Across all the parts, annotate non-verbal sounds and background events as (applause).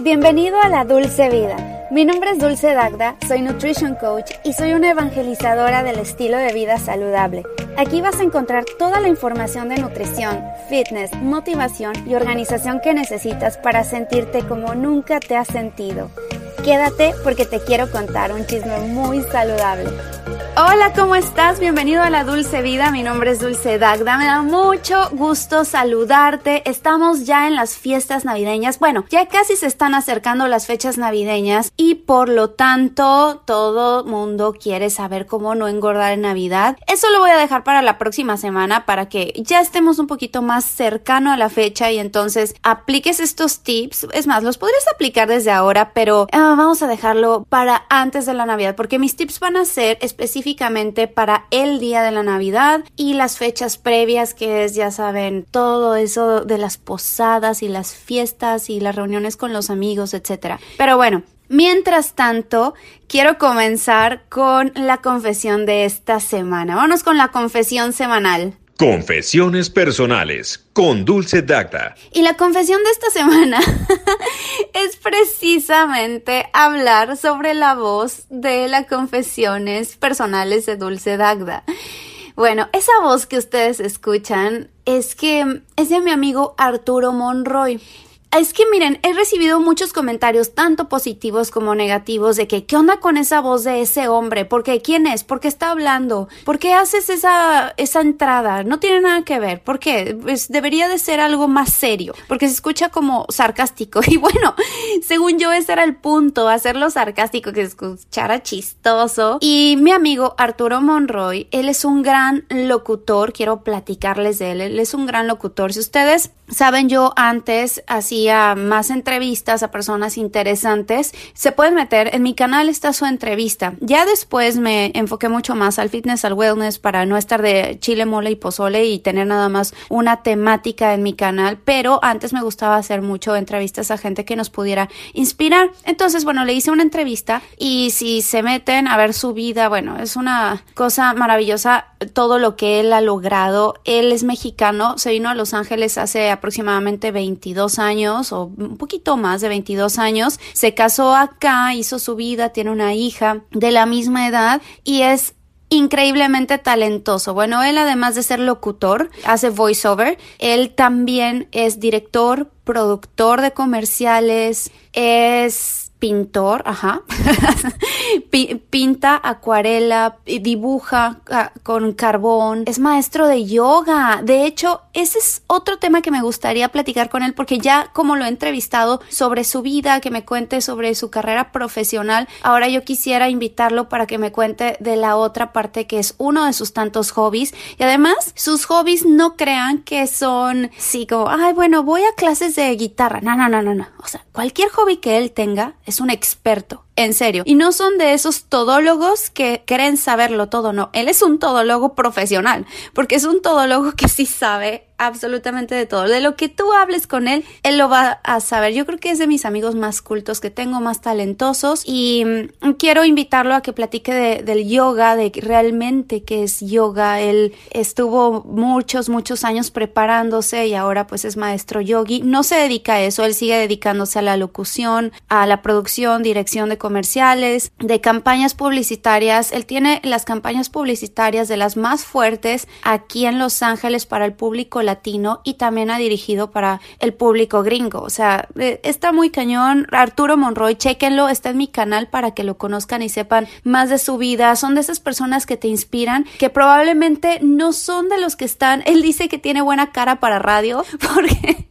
Bienvenido a la Dulce Vida. Mi nombre es Dulce Dagda, soy Nutrition Coach y soy una evangelizadora del estilo de vida saludable. Aquí vas a encontrar toda la información de nutrición, fitness, motivación y organización que necesitas para sentirte como nunca te has sentido. Quédate porque te quiero contar un chisme muy saludable. Hola, ¿cómo estás? Bienvenido a la Dulce Vida. Mi nombre es Dulce Dagda. Me da mucho gusto saludarte. Estamos ya en las fiestas navideñas. Bueno, ya casi se están acercando las fechas navideñas y por lo tanto todo mundo quiere saber cómo no engordar en Navidad. Eso lo voy a dejar para la próxima semana para que ya estemos un poquito más cercano a la fecha y entonces apliques estos tips. Es más, los podrías aplicar desde ahora, pero uh, vamos a dejarlo para antes de la Navidad porque mis tips van a ser específicamente para el día de la Navidad y las fechas previas que es, ya saben, todo eso de las posadas y las fiestas y las reuniones con los amigos, etc. Pero bueno, Mientras tanto, quiero comenzar con la confesión de esta semana. Vamos con la confesión semanal. Confesiones personales con Dulce Dacta. Y la confesión de esta semana (laughs) es precisamente hablar sobre la voz de las confesiones personales de Dulce Dagda. Bueno, esa voz que ustedes escuchan es que es de mi amigo Arturo Monroy. Es que miren, he recibido muchos comentarios, tanto positivos como negativos, de que, ¿qué onda con esa voz de ese hombre? ¿Por qué? ¿Quién es? ¿Por qué está hablando? ¿Por qué haces esa, esa entrada? No tiene nada que ver. ¿Por qué? Pues debería de ser algo más serio, porque se escucha como sarcástico. (laughs) Y bueno, según yo, ese era el punto, hacerlo sarcástico, que se escuchara chistoso. Y mi amigo Arturo Monroy, él es un gran locutor, quiero platicarles de él, él es un gran locutor. Si ustedes saben, yo antes así más entrevistas a personas interesantes, se pueden meter. En mi canal está su entrevista. Ya después me enfoqué mucho más al fitness, al wellness, para no estar de chile, mole y pozole y tener nada más una temática en mi canal. Pero antes me gustaba hacer mucho entrevistas a gente que nos pudiera inspirar. Entonces, bueno, le hice una entrevista y si se meten a ver su vida, bueno, es una cosa maravillosa todo lo que él ha logrado. Él es mexicano, se vino a Los Ángeles hace aproximadamente 22 años o un poquito más de 22 años, se casó acá, hizo su vida, tiene una hija de la misma edad y es increíblemente talentoso. Bueno, él además de ser locutor, hace voiceover, él también es director, productor de comerciales, es pintor, ajá, (laughs) pinta, acuarela, dibuja con carbón, es maestro de yoga. De hecho, ese es otro tema que me gustaría platicar con él porque ya como lo he entrevistado sobre su vida, que me cuente sobre su carrera profesional, ahora yo quisiera invitarlo para que me cuente de la otra parte que es uno de sus tantos hobbies y además sus hobbies no crean que son, sí, como, ay, bueno, voy a clases de guitarra. No, no, no, no, no. O sea, cualquier hobby que él tenga es un experto en serio. Y no son de esos todólogos que creen saberlo todo, no. Él es un todólogo profesional, porque es un todólogo que sí sabe absolutamente de todo. De lo que tú hables con él, él lo va a saber. Yo creo que es de mis amigos más cultos que tengo, más talentosos. Y mm, quiero invitarlo a que platique del yoga, de realmente qué es yoga. Él estuvo muchos, muchos años preparándose y ahora pues es maestro yogi. No se dedica a eso, él sigue dedicándose a la locución, a la producción, dirección de comerciales, de campañas publicitarias. Él tiene las campañas publicitarias de las más fuertes aquí en Los Ángeles para el público latino y también ha dirigido para el público gringo. O sea, eh, está muy cañón. Arturo Monroy, chequenlo, está en mi canal para que lo conozcan y sepan más de su vida. Son de esas personas que te inspiran, que probablemente no son de los que están. (laughs) Él dice que tiene buena cara para radio (laughs) porque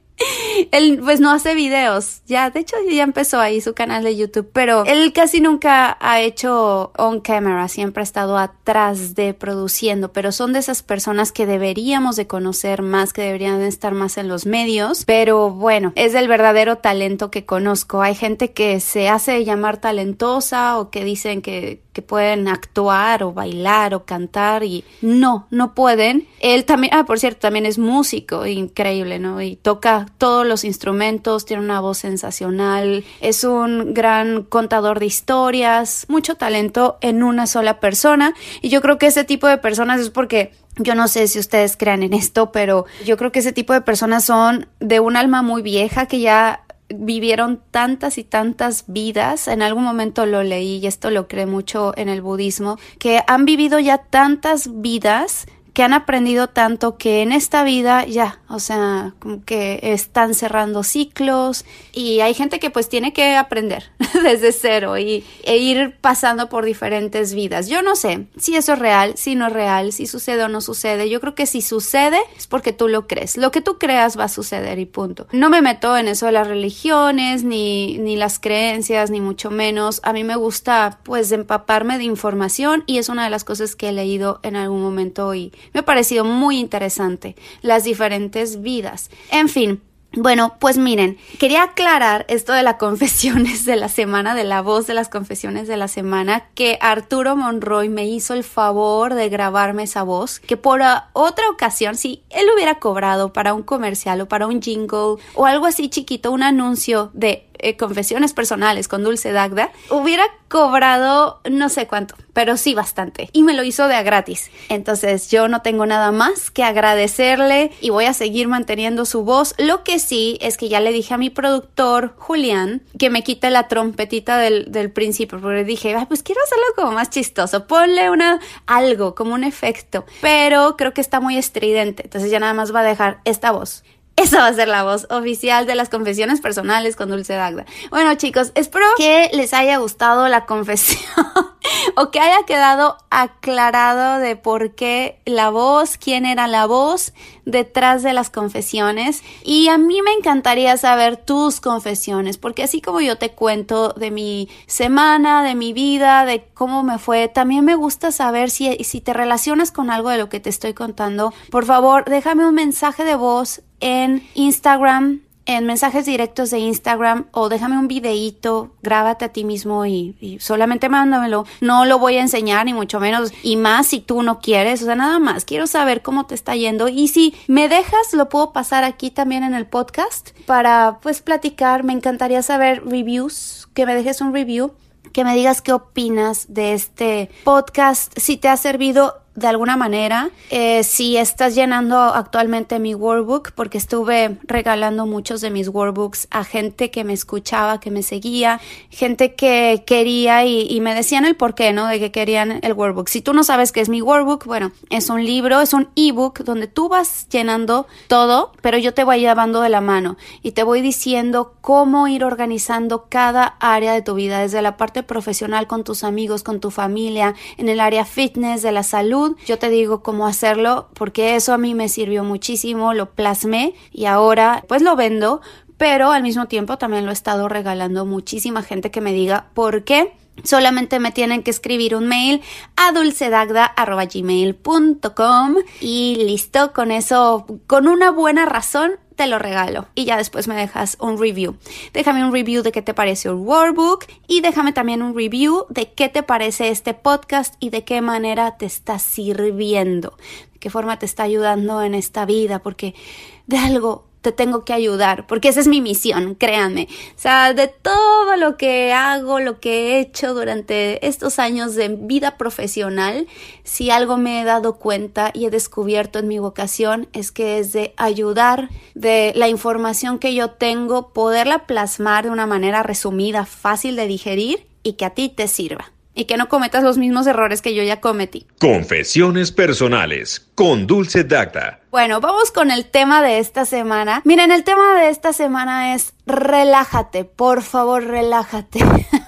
él pues no hace videos, ya, de hecho ya empezó ahí su canal de YouTube, pero él casi nunca ha hecho on camera, siempre ha estado atrás de produciendo, pero son de esas personas que deberíamos de conocer más, que deberían de estar más en los medios, pero bueno, es el verdadero talento que conozco. Hay gente que se hace llamar talentosa o que dicen que, que pueden actuar o bailar o cantar y no, no pueden. Él también, ah, por cierto, también es músico, increíble, ¿no? Y toca todos los instrumentos, tiene una voz sensacional, es un gran contador de historias, mucho talento en una sola persona y yo creo que ese tipo de personas es porque yo no sé si ustedes crean en esto, pero yo creo que ese tipo de personas son de un alma muy vieja que ya vivieron tantas y tantas vidas, en algún momento lo leí y esto lo cree mucho en el budismo, que han vivido ya tantas vidas que han aprendido tanto que en esta vida ya, o sea, como que están cerrando ciclos y hay gente que pues tiene que aprender (laughs) desde cero y, e ir pasando por diferentes vidas. Yo no sé si eso es real, si no es real, si sucede o no sucede. Yo creo que si sucede es porque tú lo crees. Lo que tú creas va a suceder y punto. No me meto en eso de las religiones, ni, ni las creencias, ni mucho menos. A mí me gusta pues empaparme de información y es una de las cosas que he leído en algún momento y me ha parecido muy interesante las diferentes vidas. En fin, bueno, pues miren, quería aclarar esto de las (laughs) confesiones de la semana, de la voz de las confesiones de la semana, que Arturo Monroy me hizo el favor de grabarme esa voz, que por otra ocasión, si él hubiera cobrado para un comercial o para un jingle o algo así chiquito, un anuncio de eh, confesiones personales con Dulce Dagda, hubiera cobrado no sé cuánto, pero sí bastante. Y me lo hizo de gratis. Entonces yo no tengo nada más que agradecerle y voy a seguir manteniendo su voz. Lo que sí es que ya le dije a mi productor, Julián, que me quite la trompetita del, del principio, porque dije, pues quiero hacerlo como más chistoso. Ponle una, algo, como un efecto. Pero creo que está muy estridente. Entonces ya nada más va a dejar esta voz. Esa va a ser la voz oficial de las confesiones personales con Dulce Dagda. Bueno, chicos, espero que les haya gustado la confesión (laughs) o que haya quedado aclarado de por qué la voz, quién era la voz detrás de las confesiones. Y a mí me encantaría saber tus confesiones, porque así como yo te cuento de mi semana, de mi vida, de cómo me fue, también me gusta saber si, si te relacionas con algo de lo que te estoy contando. Por favor, déjame un mensaje de voz en Instagram, en mensajes directos de Instagram o déjame un videíto, grábate a ti mismo y, solamente mándamelo. No lo voy a enseñar ni mucho menos y más si tú no quieres, o sea, nada más. Quiero saber cómo te está yendo y si me dejas lo puedo pasar aquí también en el podcast para pues platicar. Me encantaría saber reviews, que me dejes un review que me digas qué opinas de este podcast, si te ha servido de alguna manera. Eh, si estás llenando actualmente mi workbook, porque estuve regalando muchos de mis workbooks a gente que me escuchaba, que me seguía, gente que quería y, me decían el por qué, ¿no? De que querían el workbook. Si tú no sabes qué es mi workbook, bueno, es un libro, es un ebook donde tú vas llenando todo, pero yo te voy llevando de la mano y te voy diciendo cómo ir organizando cada área de tu vida, desde la parte profesional con tus amigos, con tu familia, en el área fitness, de la salud yo te digo cómo hacerlo porque eso a mí me sirvió muchísimo, lo plasmé y ahora pues lo vendo, pero al mismo tiempo también lo he estado regalando muchísima gente que me diga por qué. Solamente me tienen que escribir un mail a dulcedagda.gmail.com y listo, con eso, con una buena razón, te lo regalo y ya después me dejas un review. Déjame un review de qué te parece el workbook y déjame también un review de qué te parece este podcast y de qué manera te está sirviendo, de qué forma te está ayudando en esta vida, porque de algo te tengo que ayudar, porque esa es mi misión, créanme. O sea, de todo lo que hago, lo que he hecho durante estos años de vida profesional, si algo me he dado cuenta y he descubierto en mi vocación es que es de ayudar, de la información que yo tengo, poderla plasmar de una manera resumida, fácil de digerir y que a ti te sirva y que no cometas los mismos errores que yo ya cometí. Confesiones personales con Dulce Dacta. Bueno, vamos con el tema de esta semana. Miren, el tema de esta semana es relájate, por favor, relájate. (laughs)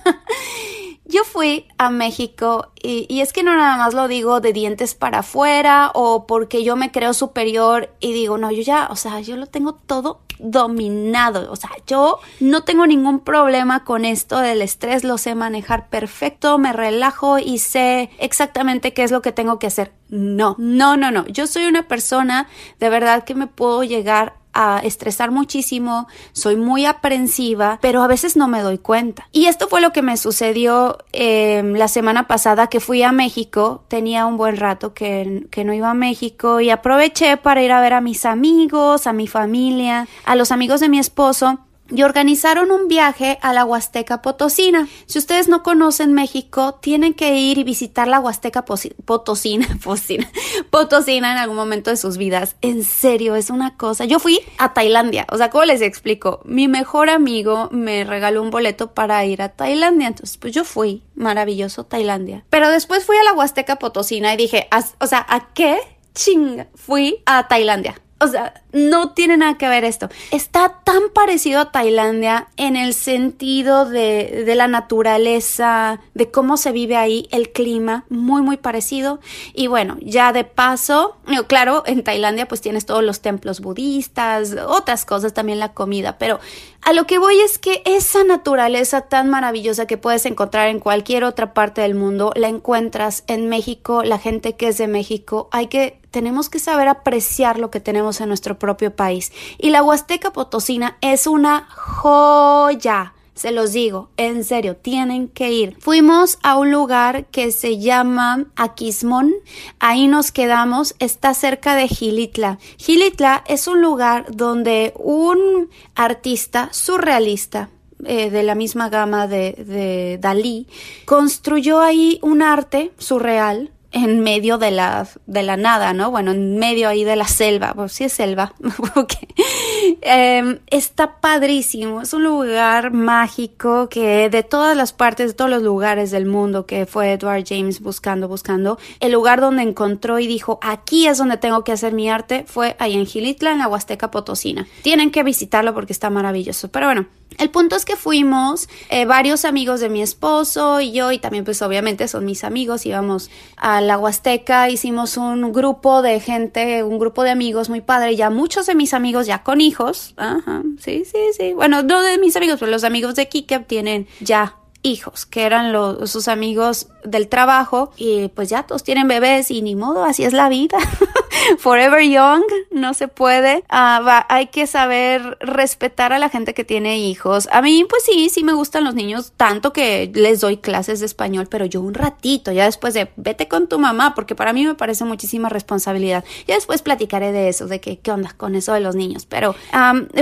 Yo fui a México y, es que no nada más lo digo de dientes para afuera o porque yo me creo superior y digo, no, yo ya, o sea, yo lo tengo todo dominado. O sea, yo no tengo ningún problema con esto del estrés, lo sé manejar perfecto, me relajo y sé exactamente qué es lo que tengo que hacer. No, no, no, no. Yo soy una persona de verdad que me puedo llegar a estresar muchísimo, soy muy aprensiva, pero a veces no me doy cuenta. Y esto fue lo que me sucedió em, la semana pasada que fui a México, tenía un buen rato que, que no iba a México y aproveché para ir a ver a mis amigos, a mi familia, a los amigos de mi esposo y organizaron un viaje a la Huasteca Potosina. Si ustedes no conocen México, tienen que ir y visitar la Huasteca Potosina, (laughs) Potosina, Potosina en algún momento de sus vidas. En serio, es una cosa. Yo fui a Tailandia, o sea, ¿cómo les explico? Mi mejor amigo me regaló un boleto para ir a Tailandia, entonces pues yo fui, maravilloso Tailandia. Pero después fui a la Huasteca Potosina y dije, o sea, ¿a qué chinga fui a Tailandia? O sea, no tiene nada que ver esto. Está tan parecido a Tailandia en el sentido de, de, la naturaleza, de cómo se vive ahí, el clima, muy, muy parecido. Y bueno, ya de paso, claro, en Tailandia pues tienes todos los templos budistas, otras cosas, también la comida, pero a lo que voy es que esa naturaleza tan maravillosa que puedes encontrar en cualquier otra parte del mundo, la encuentras en México, la gente que es de México, hay que tenemos que saber apreciar lo que tenemos en nuestro propio país. Y la Huasteca Potosina es una joya. Se los digo, en serio, tienen que ir. Fuimos a un lugar que se llama Aquismón. Ahí nos quedamos. Está cerca de Gilitla. Gilitla es un lugar donde un artista surrealista eh, de la misma gama de, de Dalí, construyó ahí un arte surreal en medio de la, de la nada, ¿no? Bueno, en medio ahí de la selva, pues sí es selva, (laughs) em, está padrísimo, es un lugar mágico que de todas las partes, de todos los lugares del mundo que fue Edward James buscando, buscando, el lugar donde encontró y dijo, aquí es donde tengo que hacer mi arte, fue ahí en Gilitla, en la Huasteca Potosina. Tienen que visitarlo porque está maravilloso, pero bueno, el punto es que fuimos eh, varios amigos de mi esposo y yo, y también pues obviamente son mis amigos, íbamos a la Huasteca, hicimos un grupo de gente, un grupo de amigos muy padre, ya muchos de mis amigos ya con hijos, ajá, sí, sí, sí, bueno, no de mis amigos, pero los amigos de Kike tienen ya hijos, que eran los, sus amigos del trabajo, y pues ya todos tienen bebés y ni modo, así es la vida. (laughs) Forever Young, no se puede. Ah, hay que saber respetar a la gente que tiene hijos. A mí, pues sí, sí me gustan los niños, tanto que les doy clases de español, pero yo un ratito, ya después de vete con tu mamá, porque para mí me parece muchísima responsabilidad. Ya después platicaré de eso, de que, qué onda con eso de los niños. Pero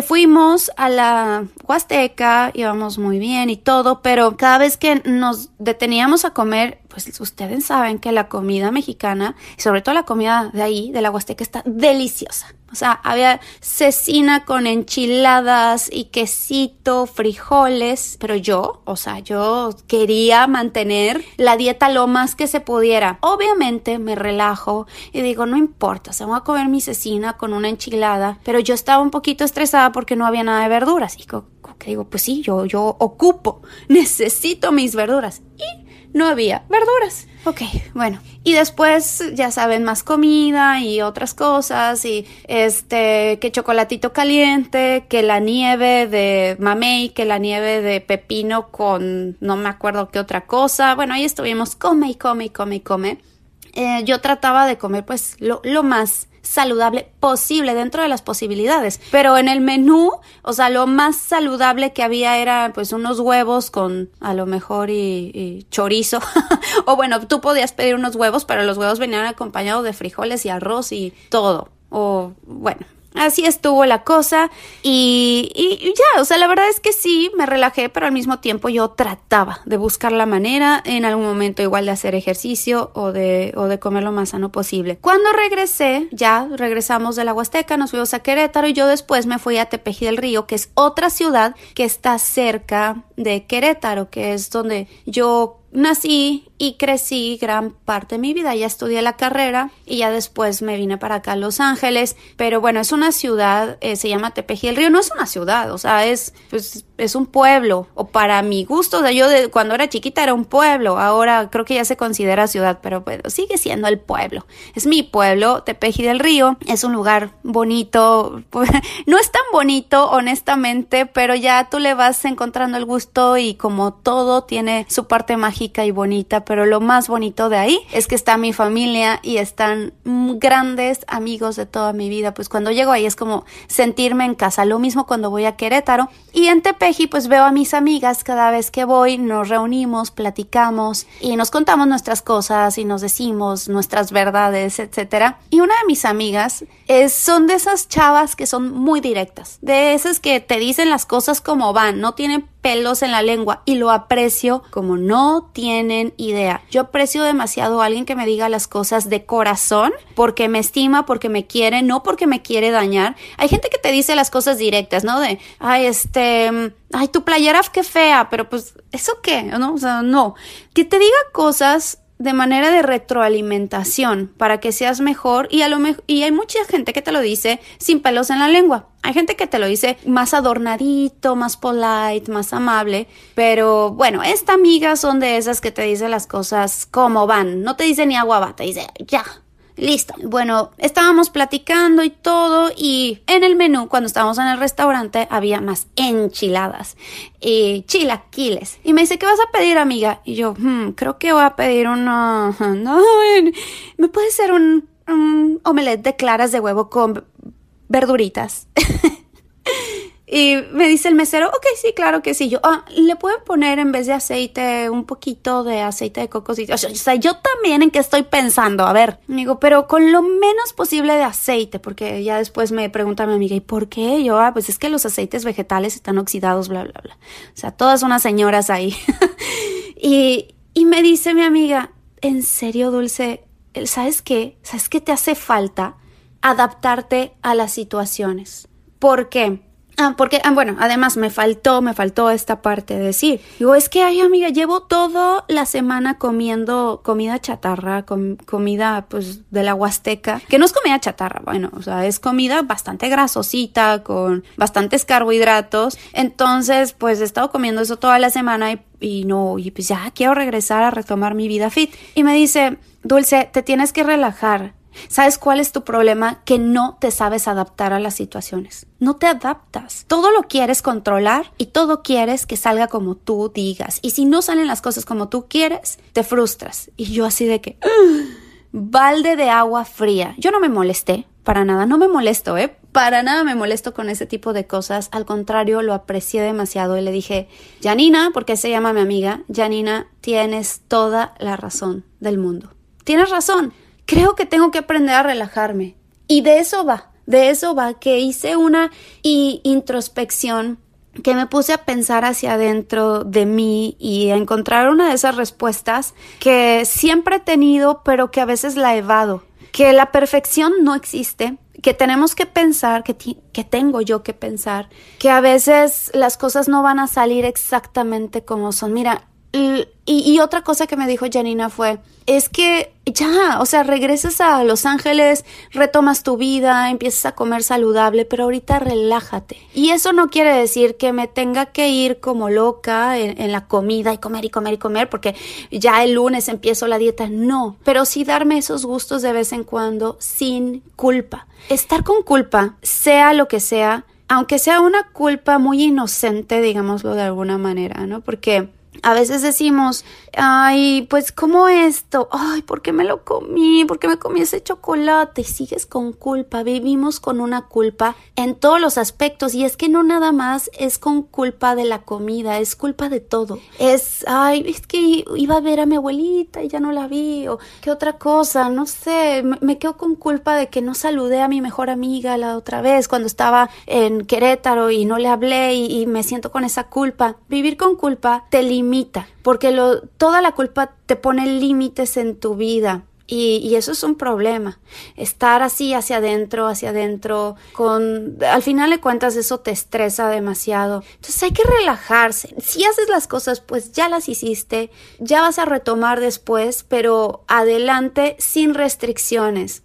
fuimos a la Huasteca, íbamos muy bien y todo, pero cada vez que nos deteníamos a comer, pues ustedes saben que la comida mexicana, sobre todo la comida de ahí, de la Huasteca, está deliciosa. O sea, había cecina con enchiladas y quesito, frijoles, pero yo, o sea, yo quería mantener la dieta lo más que se pudiera. Obviamente me relajo y digo, no importa, se voy a comer mi cecina con una enchilada, pero yo estaba un poquito estresada porque no había nada de verduras. Y que digo, pues sí, yo, yo ocupo, (laughs) necesito mis verduras. Y no había verduras. Ok, bueno. Y después, ya saben, más comida y otras cosas y este, que chocolatito caliente, que la nieve de mamey, que la nieve de pepino con no me acuerdo qué otra cosa. Bueno, ahí estuvimos, come y come y come y come. Eh, yo trataba de comer pues lo, lo más saludable posible dentro de las posibilidades. Pero en el menú, o sea, lo más saludable que había era pues unos huevos con a lo mejor y, chorizo. (laughs) o bueno, tú podías pedir unos huevos, pero los huevos venían acompañados de frijoles y arroz y todo. O bueno, Así estuvo la cosa y, ya, o sea, la verdad es que sí, me relajé, pero al mismo tiempo yo trataba de buscar la manera en algún momento igual de hacer ejercicio o de, o de comer lo más sano posible. Cuando regresé, ya regresamos de la Huasteca, nos fuimos a Querétaro y yo después me fui a Tepeji del Río, que es otra ciudad que está cerca de Querétaro, que es donde yo nací y crecí gran parte de mi vida. Ya estudié la carrera y ya después me vine para acá a Los Ángeles. Pero bueno, es una ciudad, eh, se llama Tepeji el Río. No es una ciudad, o sea, es, pues, es un pueblo. O para mi gusto, o sea, yo cuando era chiquita era un pueblo. Ahora creo que ya se considera ciudad, pero bueno, sigue siendo el pueblo. Es mi pueblo, Tepeji del Río. Es un lugar bonito. (laughs) no es tan bonito, honestamente, pero ya tú le vas encontrando el gusto y como todo tiene su parte mágica y bonita pero lo más bonito de ahí es que está mi familia y están grandes amigos de toda mi vida. Pues cuando llego ahí es como sentirme en casa. Lo mismo cuando voy a Querétaro. Y en Tepeji pues veo a mis amigas cada vez que voy, nos reunimos, platicamos y nos contamos nuestras cosas y nos decimos nuestras verdades, etcétera. Y una de mis amigas es, son de esas chavas que son muy directas, de esas que te dicen las cosas como van, no tienen pelos en la lengua y lo aprecio como no tienen idea. Yo aprecio demasiado a alguien que me diga las cosas de corazón porque me estima, porque me quiere, no porque me quiere dañar. Hay gente que te dice las cosas directas, ¿no? De, ay, este, ay, tu playera qué fea, pero pues, ¿eso qué? ¿No? O sea, no. Que te diga cosas de manera de retroalimentación para que seas mejor y a lo y hay mucha gente que te lo dice sin pelos en la lengua. Hay gente que te lo dice más adornadito, más polite, más amable, pero bueno, esta amiga son de esas que te dice las cosas como van, no te dice ni agua va, te dice ya, Listo. Bueno, estábamos platicando y todo y en el menú, cuando estábamos en el restaurante, había más enchiladas y chilaquiles. Y me dice, ¿qué vas a pedir, amiga? Y yo, hmm, creo que voy a pedir uno... No, (laughs) ¿me puede ser un omelette de claras de huevo con verduritas? (laughs) Y me dice el mesero, ok, sí, claro que sí. Yo, ah, le pueden poner en vez de aceite un poquito de aceite de coco. O sea, yo también en qué estoy pensando. A ver, digo, pero con lo menos posible de aceite, porque ya después me pregunta mi amiga, ¿y por qué? Yo, ah, pues es que los aceites vegetales están oxidados, bla, bla, bla. O sea, todas unas señoras ahí. (laughs) y, y me dice mi amiga, en serio, Dulce, ¿sabes qué? ¿Sabes qué te hace falta? Adaptarte a las situaciones. ¿Por qué? Ah, porque, ah, bueno, además me faltó, me faltó esta parte de decir. Digo, es que, ay, amiga, llevo toda la semana comiendo comida chatarra, comida, pues, de la Huasteca, que no es comida chatarra, bueno, o sea, es comida bastante grasosita, con bastantes carbohidratos. Entonces, pues, he estado comiendo eso toda la semana y, y no, y pues ya quiero regresar a retomar mi vida fit. Y me dice, Dulce, te tienes que relajar ¿Sabes cuál es tu problema? Que no te sabes adaptar a las situaciones. No te adaptas. Todo lo quieres controlar y todo quieres que salga como tú digas. Y si no salen las cosas como tú quieres, te frustras. Y yo así de que... balde de agua fría. Yo no me molesté, para nada, no me molesto, ¿eh? Para nada me molesto con ese tipo de cosas. Al contrario, lo aprecié demasiado y le dije, Janina, porque se llama mi amiga, Janina, tienes toda la razón del mundo. Tienes razón creo que tengo que aprender a relajarme. Y de eso va, de eso va, que hice una introspección que me puse a pensar hacia adentro de mí y a encontrar una de esas respuestas que siempre he tenido, pero que a veces la evado. Que la perfección no existe, que tenemos que pensar, que, que tengo yo que pensar, que a veces las cosas no van a salir exactamente como son. Mira, y, otra cosa que me dijo Janina fue, es que ya, o sea, regresas a Los Ángeles, retomas tu vida, empiezas a comer saludable, pero ahorita relájate. Y eso no quiere decir que me tenga que ir como loca en, en la comida y comer y comer y comer, porque ya el lunes empiezo la dieta. No, pero sí darme esos gustos de vez en cuando sin culpa. Estar con culpa, sea lo que sea, aunque sea una culpa muy inocente, digámoslo de alguna manera, ¿no? Porque a veces decimos, ay, pues como esto, ay, ¿por qué me lo comí? ¿Por qué me comí ese chocolate? Y sigues con culpa, vivimos con una culpa en todos los aspectos y es que no nada más es con culpa de la comida, es culpa de todo. Es, ay, es que iba a ver a mi abuelita y ya no la vi o qué otra cosa, no sé, me, quedo con culpa de que no saludé a mi mejor amiga la otra vez cuando estaba en Querétaro y no le hablé y, y me siento con esa culpa. Vivir con culpa te limita porque lo, toda la culpa te pone límites en tu vida. Y, y, eso es un problema. Estar así hacia adentro, hacia adentro, con al final de cuentas eso te estresa demasiado. Entonces hay que relajarse. Si haces las cosas, pues ya las hiciste, ya vas a retomar después, pero adelante sin restricciones.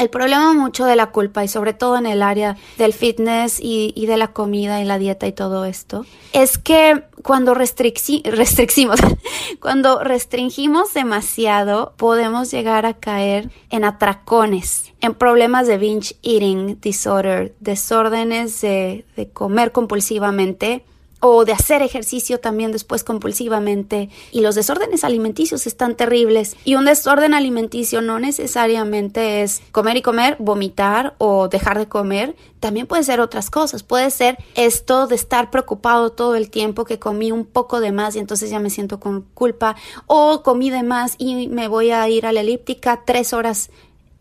El problema mucho de la culpa y sobre todo en el área del fitness y, de la comida y la dieta y todo esto es que cuando restricimos, (laughs) cuando restringimos demasiado podemos llegar a caer en atracones, en problemas de binge eating disorder, desórdenes de, de comer compulsivamente o de hacer ejercicio también después compulsivamente. Y los desórdenes alimenticios están terribles. Y un desorden alimenticio no necesariamente es comer y comer, vomitar o dejar de comer. También puede ser otras cosas. Puede ser esto de estar preocupado todo el tiempo que comí un poco de más y entonces ya me siento con culpa. O comí de más y me voy a ir a la elíptica tres horas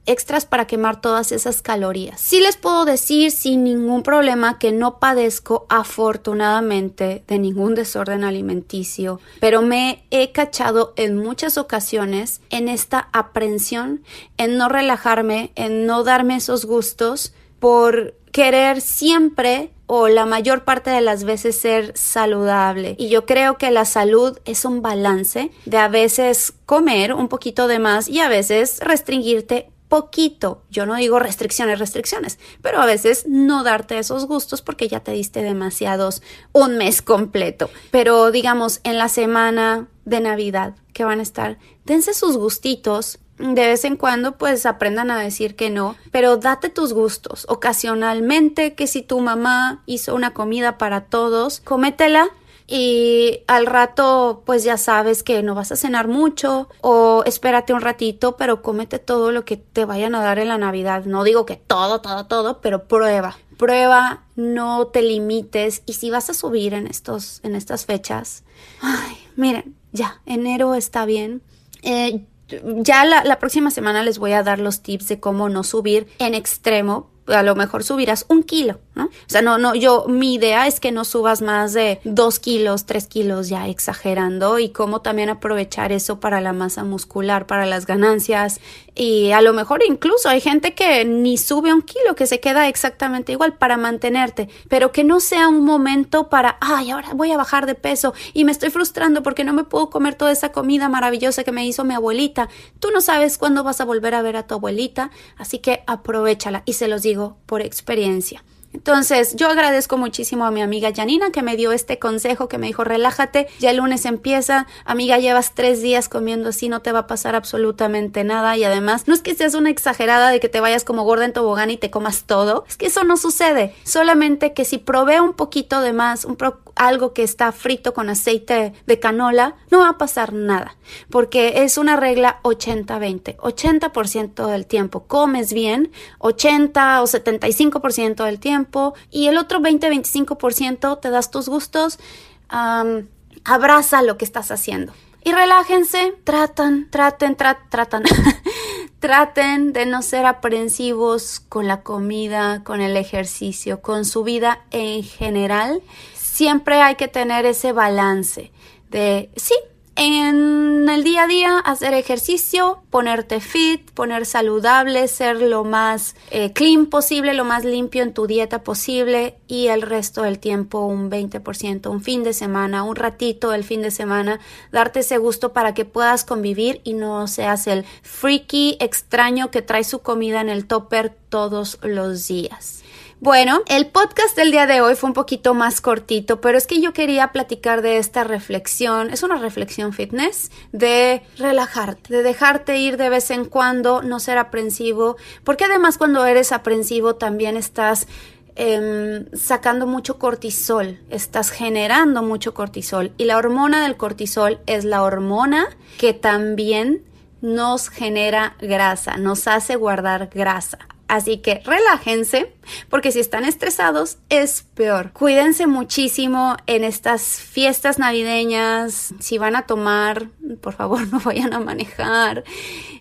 extras para quemar todas esas calorías. Sí les puedo decir sin ningún problema que no padezco afortunadamente de ningún desorden alimenticio, pero me he cachado en muchas ocasiones en esta aprensión, en no relajarme, en no darme esos gustos por querer siempre o la mayor parte de las veces ser saludable. Y yo creo que la salud es un balance de a veces comer un poquito de más y a veces restringirte poquito. Yo no digo restricciones, restricciones, pero a veces no darte esos gustos porque ya te diste demasiados un mes completo. Pero digamos, en la semana de Navidad que van a estar, dense sus gustitos. De vez en cuando, pues aprendan a decir que no, pero date tus gustos. Ocasionalmente, que si tu mamá hizo una comida para todos, cométela y al rato pues ya sabes que no vas a cenar mucho o espérate un ratito pero cómete todo lo que te vayan a dar en la Navidad. No digo que todo, todo, todo, pero prueba. Prueba, no te limites y si vas a subir en estos en estas fechas, ay, miren, ya, enero está bien. Eh, ya la, la próxima semana les voy a dar los tips de cómo no subir en extremo a lo mejor subirás un kilo, ¿no? O sea, no, no, yo, mi idea es que no subas más de dos kilos, tres kilos ya exagerando y cómo también aprovechar eso para la masa muscular, para las ganancias y a lo mejor incluso hay gente que ni sube un kilo, que se queda exactamente igual para mantenerte, pero que no sea un momento para, ay, ahora voy a bajar de peso y me estoy frustrando porque no me puedo comer toda esa comida maravillosa que me hizo mi abuelita. Tú no sabes cuándo vas a volver a ver a tu abuelita, así que aprovechala y se los digo por experiencia. Entonces, yo agradezco muchísimo a mi amiga Janina que me dio este consejo, que me dijo, relájate, ya el lunes empieza, amiga, llevas tres días comiendo así, no te va a pasar absolutamente nada. Y además, no es que seas una exagerada de que te vayas como gorda en tobogán y te comas todo, es que eso no sucede, solamente que si provee un poquito de más, un algo que está frito con aceite de canola, no va a pasar nada, porque es una regla 80-20, 80%, del tiempo comes bien, 80 o 75% del tiempo, y el otro 20-25% te das tus gustos, abraza lo que estás haciendo. Y relájense, tratan, traten, tratan, (laughs) traten de no ser aprensivos con la comida, con el ejercicio, con su vida en general. Siempre hay que tener ese balance de, sí, en el día a día hacer ejercicio, ponerte fit, poner saludable, ser lo más eh, clean posible, lo más limpio en tu dieta posible y el resto del tiempo un 20%, un fin de semana, un ratito el fin de semana, darte ese gusto para que puedas convivir y no seas el freaky extraño que trae su comida en el topper todos los días. Bueno, el podcast del día de hoy fue un poquito más cortito, pero es que yo quería platicar de esta reflexión. Es una reflexión fitness de relajarte, de dejarte ir de vez en cuando, no ser aprensivo, porque además cuando eres aprensivo también estás em, sacando mucho cortisol, estás generando mucho cortisol y la hormona del cortisol es la hormona que también nos genera grasa, nos hace guardar grasa. Así que relájense, porque si están estresados es peor. Cuídense muchísimo en estas fiestas navideñas. Si van a tomar, por favor (laughs) no vayan a manejar.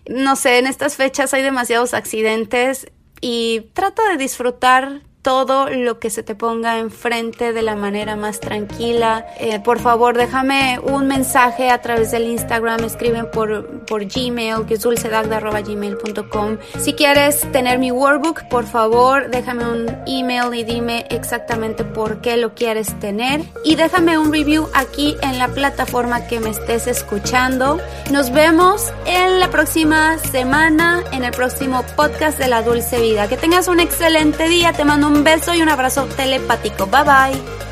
No sé, en estas fechas hay demasiados accidentes y trata de disfrutar todo lo que se te ponga enfrente de la manera más tranquila. Eh, por favor, déjame un mensaje a través del Instagram, escriben por, por Gmail, que es dulcedagda.gmail.com. Si quieres tener mi workbook, por favor, déjame un email y dime exactamente por qué lo quieres tener. Y déjame un review aquí en la plataforma que me estés escuchando. Nos vemos en la próxima semana, en el próximo podcast de la Dulce Vida. Que tengas un excelente día, te mando un beso y un abrazo telepático. Bye bye.